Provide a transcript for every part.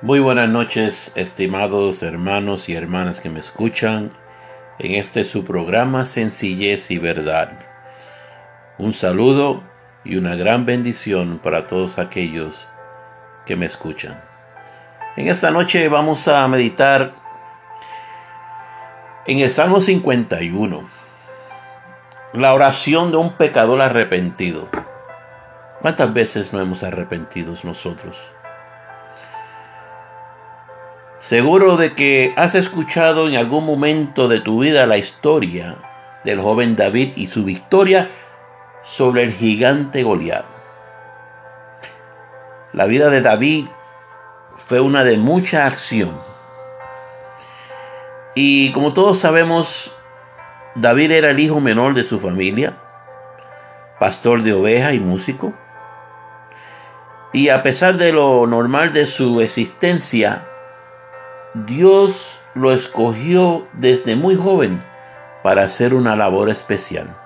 Muy buenas noches, estimados hermanos y hermanas que me escuchan en este su programa Sencillez y Verdad. Un saludo y una gran bendición para todos aquellos que me escuchan. En esta noche vamos a meditar en el Salmo 51, la oración de un pecador arrepentido. ¿Cuántas veces no hemos arrepentido nosotros? Seguro de que has escuchado en algún momento de tu vida la historia del joven David y su victoria sobre el gigante Goliat. La vida de David fue una de mucha acción. Y como todos sabemos, David era el hijo menor de su familia, pastor de ovejas y músico. Y a pesar de lo normal de su existencia, Dios lo escogió desde muy joven para hacer una labor especial.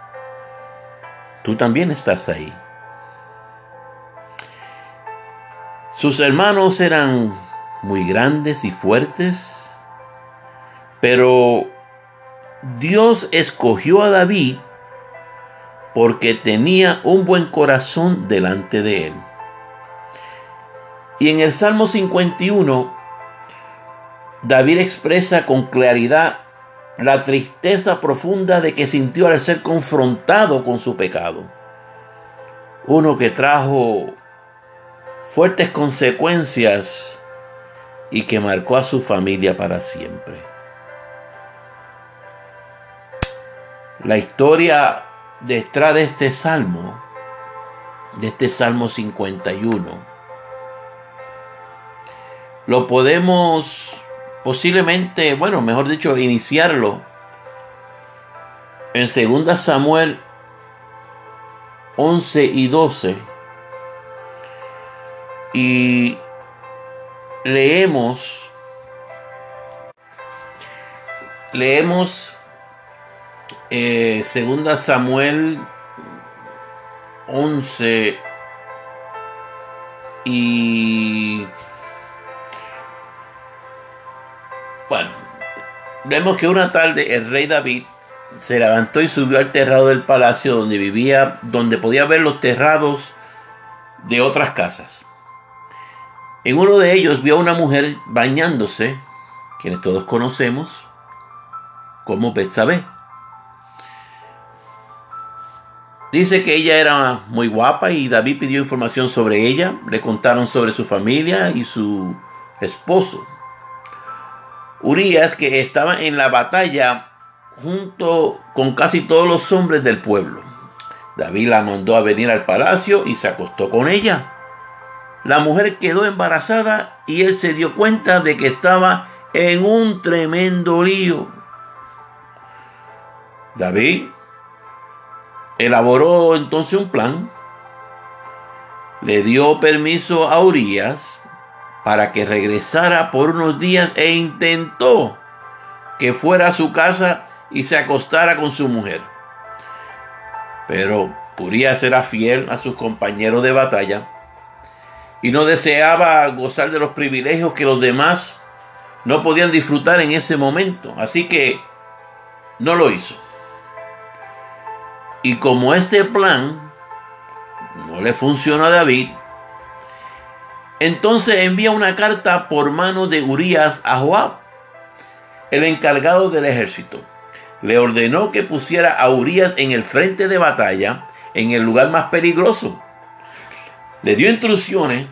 Tú también estás ahí. Sus hermanos eran muy grandes y fuertes, pero Dios escogió a David porque tenía un buen corazón delante de él. Y en el Salmo 51, David expresa con claridad la tristeza profunda de que sintió al ser confrontado con su pecado. Uno que trajo fuertes consecuencias y que marcó a su familia para siempre. La historia detrás de este salmo, de este salmo 51, lo podemos posiblemente, bueno, mejor dicho, iniciarlo en 2 Samuel 11 y 12. Y leemos, leemos eh, 2 Samuel 11 y vemos que una tarde el rey David se levantó y subió al terrado del palacio donde vivía, donde podía ver los terrados de otras casas. En uno de ellos vio a una mujer bañándose, quienes todos conocemos como Betsabé. Dice que ella era muy guapa y David pidió información sobre ella. Le contaron sobre su familia y su esposo. Urias, que estaba en la batalla junto con casi todos los hombres del pueblo. David la mandó a venir al palacio y se acostó con ella. La mujer quedó embarazada y él se dio cuenta de que estaba en un tremendo lío. David elaboró entonces un plan, le dio permiso a Urias para que regresara por unos días e intentó que fuera a su casa y se acostara con su mujer. Pero Urias era fiel a sus compañeros de batalla y no deseaba gozar de los privilegios que los demás no podían disfrutar en ese momento. Así que no lo hizo. Y como este plan no le funcionó a David, entonces envía una carta por mano de Urias a Joab, el encargado del ejército. Le ordenó que pusiera a Urias en el frente de batalla, en el lugar más peligroso. Le dio instrucciones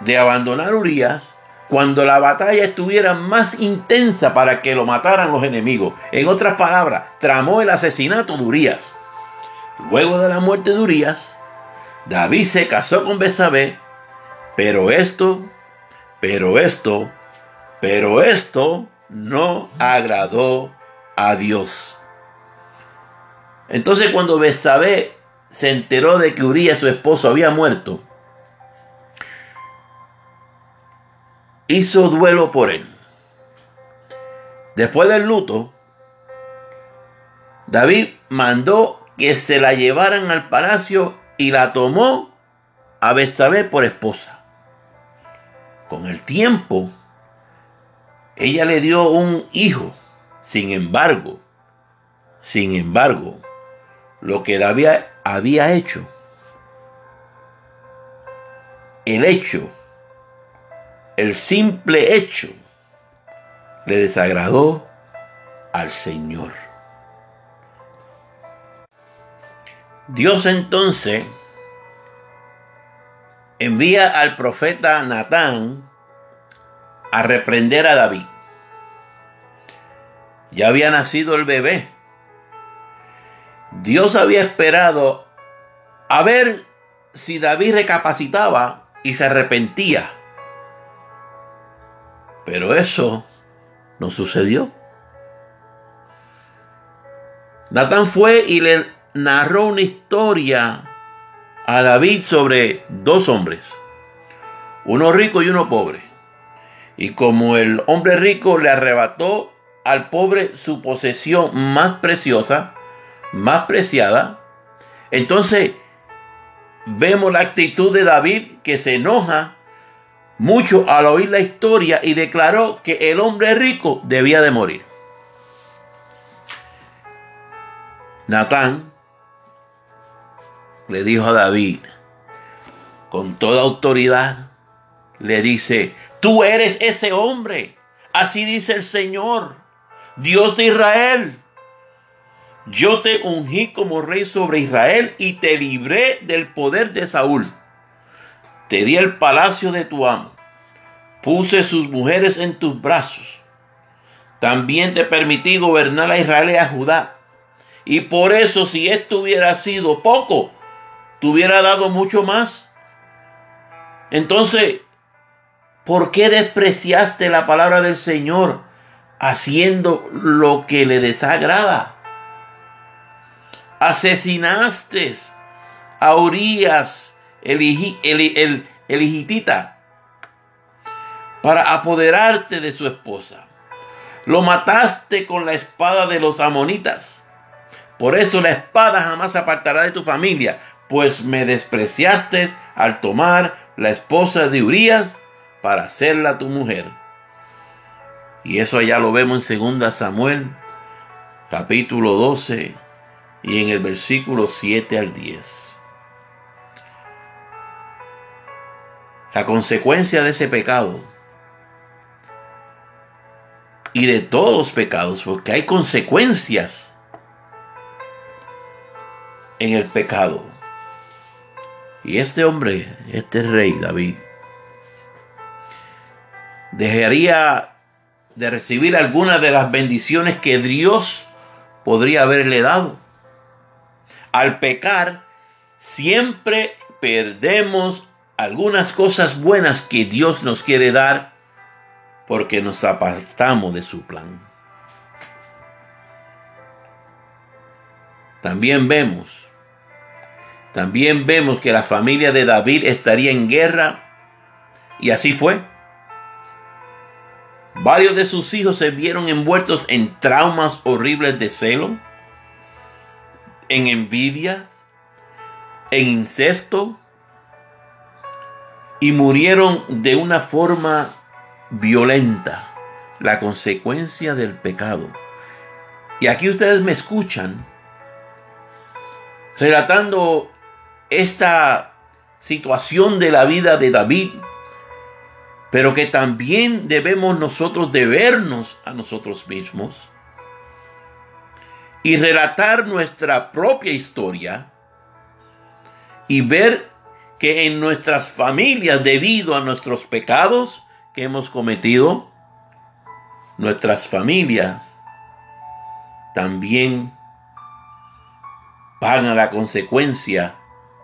de abandonar Urias cuando la batalla estuviera más intensa para que lo mataran los enemigos. En otras palabras, tramó el asesinato de Urias. Luego de la muerte de Urias, David se casó con Besabé pero esto, pero esto, pero esto no agradó a Dios. Entonces cuando Besabé se enteró de que Urias, su esposo, había muerto, hizo duelo por él. Después del luto, David mandó que se la llevaran al palacio y la tomó a Besabé por esposa con el tiempo, ella le dio un hijo. Sin embargo, sin embargo, lo que David había hecho, el hecho, el simple hecho, le desagradó al Señor. Dios entonces envía al profeta Natán a reprender a David. Ya había nacido el bebé. Dios había esperado a ver si David recapacitaba y se arrepentía. Pero eso no sucedió. Natán fue y le narró una historia a David sobre dos hombres, uno rico y uno pobre. Y como el hombre rico le arrebató al pobre su posesión más preciosa, más preciada, entonces vemos la actitud de David que se enoja mucho al oír la historia y declaró que el hombre rico debía de morir. Natán le dijo a David, con toda autoridad, le dice, tú eres ese hombre. Así dice el Señor, Dios de Israel. Yo te ungí como rey sobre Israel y te libré del poder de Saúl. Te di el palacio de tu amo. Puse sus mujeres en tus brazos. También te permití gobernar a Israel y a Judá. Y por eso si esto hubiera sido poco, te hubiera dado mucho más. Entonces, ¿por qué despreciaste la palabra del Señor haciendo lo que le desagrada? Asesinaste a Urias, el, el, el, para apoderarte de su esposa. Lo mataste con la espada de los amonitas. Por eso la espada jamás apartará de tu familia pues me despreciaste al tomar la esposa de Urías para hacerla tu mujer. Y eso ya lo vemos en 2 Samuel, capítulo 12, y en el versículo 7 al 10. La consecuencia de ese pecado y de todos los pecados, porque hay consecuencias en el pecado. Y este hombre, este rey David, dejaría de recibir algunas de las bendiciones que Dios podría haberle dado. Al pecar, siempre perdemos algunas cosas buenas que Dios nos quiere dar porque nos apartamos de su plan. También vemos también vemos que la familia de David estaría en guerra y así fue. Varios de sus hijos se vieron envueltos en traumas horribles de celo, en envidia, en incesto y murieron de una forma violenta, la consecuencia del pecado. Y aquí ustedes me escuchan relatando esta situación de la vida de David, pero que también debemos nosotros de vernos a nosotros mismos y relatar nuestra propia historia y ver que en nuestras familias, debido a nuestros pecados que hemos cometido, nuestras familias también pagan la consecuencia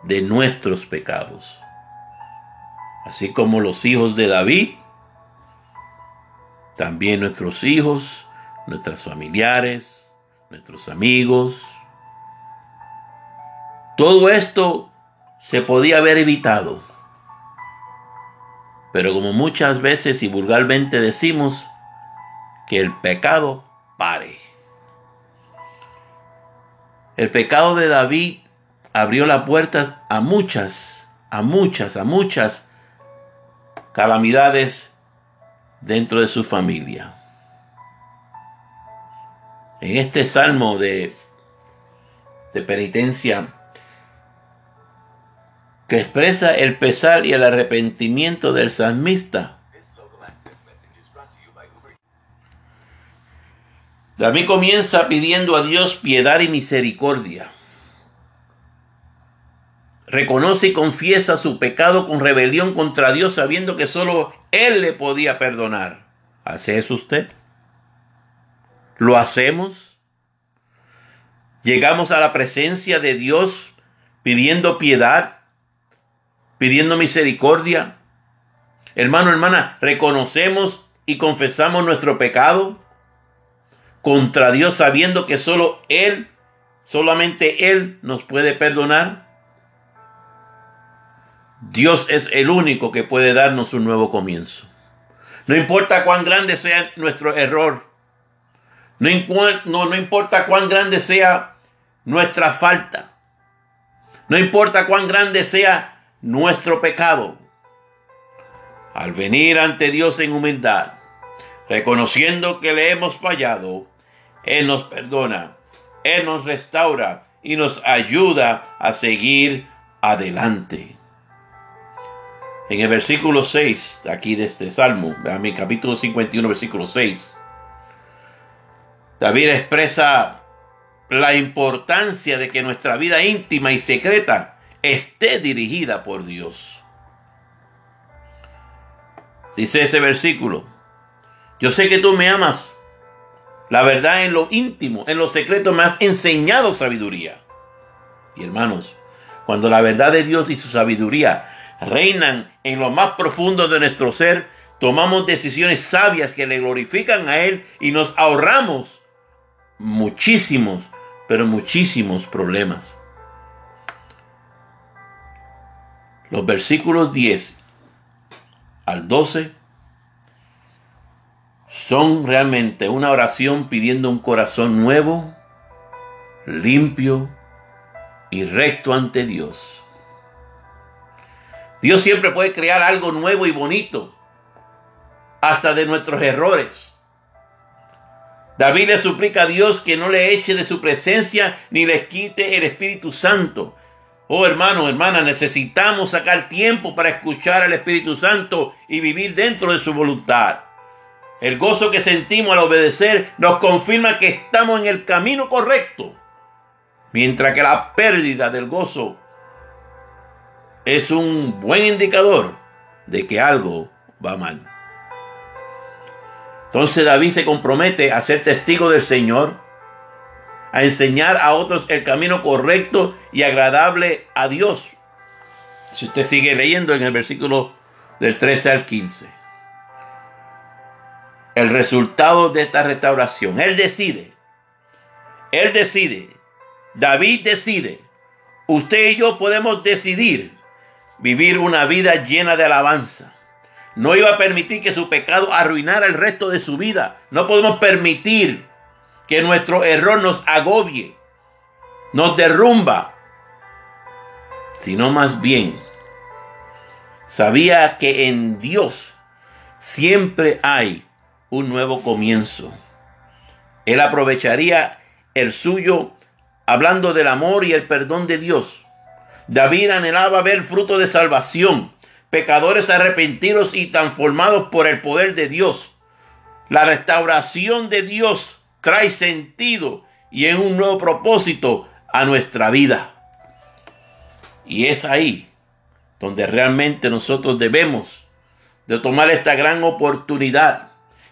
de nuestros pecados. Así como los hijos de David, también nuestros hijos, nuestros familiares, nuestros amigos. Todo esto se podía haber evitado. Pero como muchas veces y vulgarmente decimos, que el pecado pare. El pecado de David abrió las puertas a muchas, a muchas, a muchas calamidades dentro de su familia. En este salmo de, de penitencia que expresa el pesar y el arrepentimiento del salmista, David comienza pidiendo a Dios piedad y misericordia. Reconoce y confiesa su pecado con rebelión contra Dios sabiendo que solo Él le podía perdonar. ¿Hace eso usted? ¿Lo hacemos? Llegamos a la presencia de Dios pidiendo piedad, pidiendo misericordia. Hermano, hermana, reconocemos y confesamos nuestro pecado contra Dios sabiendo que solo Él, solamente Él nos puede perdonar? Dios es el único que puede darnos un nuevo comienzo. No importa cuán grande sea nuestro error. No, no, no importa cuán grande sea nuestra falta. No importa cuán grande sea nuestro pecado. Al venir ante Dios en humildad, reconociendo que le hemos fallado, Él nos perdona, Él nos restaura y nos ayuda a seguir adelante. En el versículo 6, aquí de este salmo, a mi capítulo 51, versículo 6, David expresa la importancia de que nuestra vida íntima y secreta esté dirigida por Dios. Dice ese versículo, yo sé que tú me amas. La verdad en lo íntimo, en lo secreto me has enseñado sabiduría. Y hermanos, cuando la verdad de Dios y su sabiduría reinan en lo más profundo de nuestro ser, tomamos decisiones sabias que le glorifican a Él y nos ahorramos muchísimos, pero muchísimos problemas. Los versículos 10 al 12 son realmente una oración pidiendo un corazón nuevo, limpio y recto ante Dios. Dios siempre puede crear algo nuevo y bonito, hasta de nuestros errores. David le suplica a Dios que no le eche de su presencia ni les quite el Espíritu Santo. Oh hermano, hermana, necesitamos sacar tiempo para escuchar al Espíritu Santo y vivir dentro de su voluntad. El gozo que sentimos al obedecer nos confirma que estamos en el camino correcto, mientras que la pérdida del gozo es un buen indicador de que algo va mal. Entonces David se compromete a ser testigo del Señor, a enseñar a otros el camino correcto y agradable a Dios. Si usted sigue leyendo en el versículo del 13 al 15 el resultado de esta restauración. Él decide. Él decide. David decide. Usted y yo podemos decidir vivir una vida llena de alabanza. No iba a permitir que su pecado arruinara el resto de su vida. No podemos permitir que nuestro error nos agobie, nos derrumba, sino más bien sabía que en Dios siempre hay un nuevo comienzo. Él aprovecharía el suyo hablando del amor y el perdón de Dios. David anhelaba ver fruto de salvación, pecadores arrepentidos y transformados por el poder de Dios. La restauración de Dios trae sentido y es un nuevo propósito a nuestra vida. Y es ahí donde realmente nosotros debemos de tomar esta gran oportunidad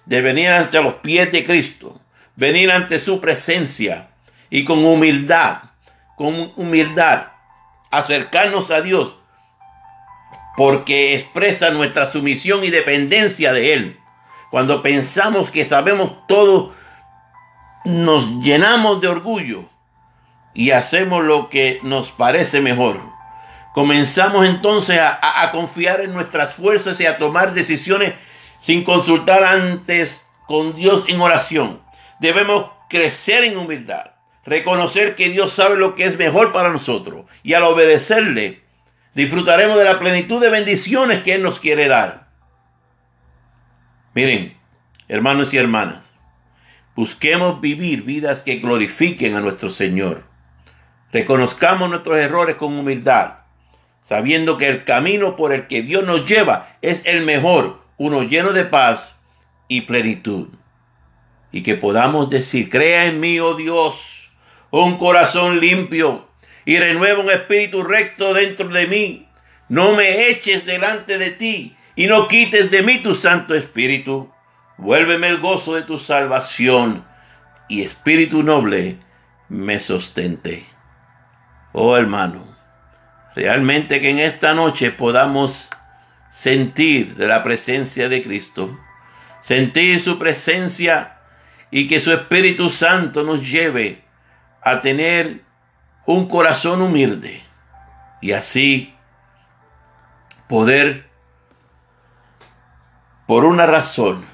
de venir ante los pies de Cristo, venir ante su presencia y con humildad, con humildad, acercarnos a Dios, porque expresa nuestra sumisión y dependencia de Él. Cuando pensamos que sabemos todo, nos llenamos de orgullo y hacemos lo que nos parece mejor. Comenzamos entonces a, a confiar en nuestras fuerzas y a tomar decisiones sin consultar antes con Dios en oración. Debemos crecer en humildad, reconocer que Dios sabe lo que es mejor para nosotros y al obedecerle disfrutaremos de la plenitud de bendiciones que Él nos quiere dar. Miren, hermanos y hermanas, busquemos vivir vidas que glorifiquen a nuestro Señor. Reconozcamos nuestros errores con humildad, sabiendo que el camino por el que Dios nos lleva es el mejor, uno lleno de paz y plenitud. Y que podamos decir, crea en mí, oh Dios, un corazón limpio y renueva un espíritu recto dentro de mí. No me eches delante de ti y no quites de mí tu Santo Espíritu. Vuélveme el gozo de tu salvación y espíritu noble me sostente. Oh hermano, realmente que en esta noche podamos sentir de la presencia de Cristo, sentir su presencia y que su Espíritu Santo nos lleve a tener un corazón humilde y así poder, por una razón,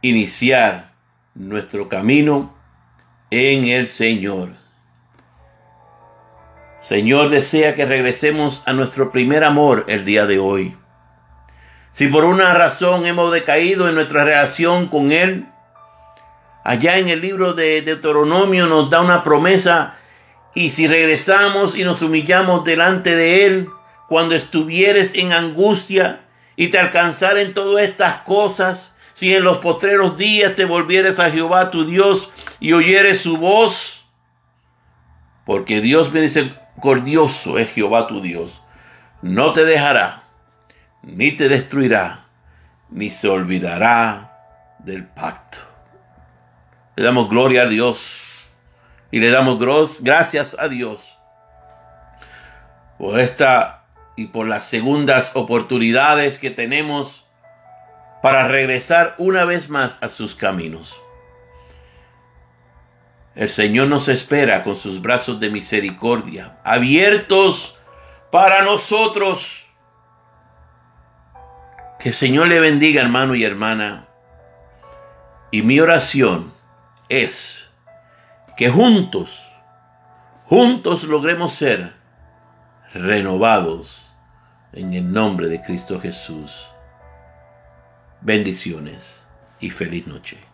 iniciar nuestro camino en el Señor. Señor desea que regresemos a nuestro primer amor el día de hoy. Si por una razón hemos decaído en nuestra relación con Él, allá en el libro de Deuteronomio nos da una promesa y si regresamos y nos humillamos delante de Él, cuando estuvieres en angustia y te alcanzaren todas estas cosas, si en los postreros días te volvieres a Jehová tu Dios y oyeres su voz, porque Dios misericordioso es Jehová tu Dios, no te dejará, ni te destruirá, ni se olvidará del pacto. Le damos gloria a Dios y le damos gracias a Dios por esta y por las segundas oportunidades que tenemos para regresar una vez más a sus caminos. El Señor nos espera con sus brazos de misericordia, abiertos para nosotros. Que el Señor le bendiga, hermano y hermana. Y mi oración es que juntos, juntos logremos ser renovados en el nombre de Cristo Jesús. Bendiciones y feliz noche.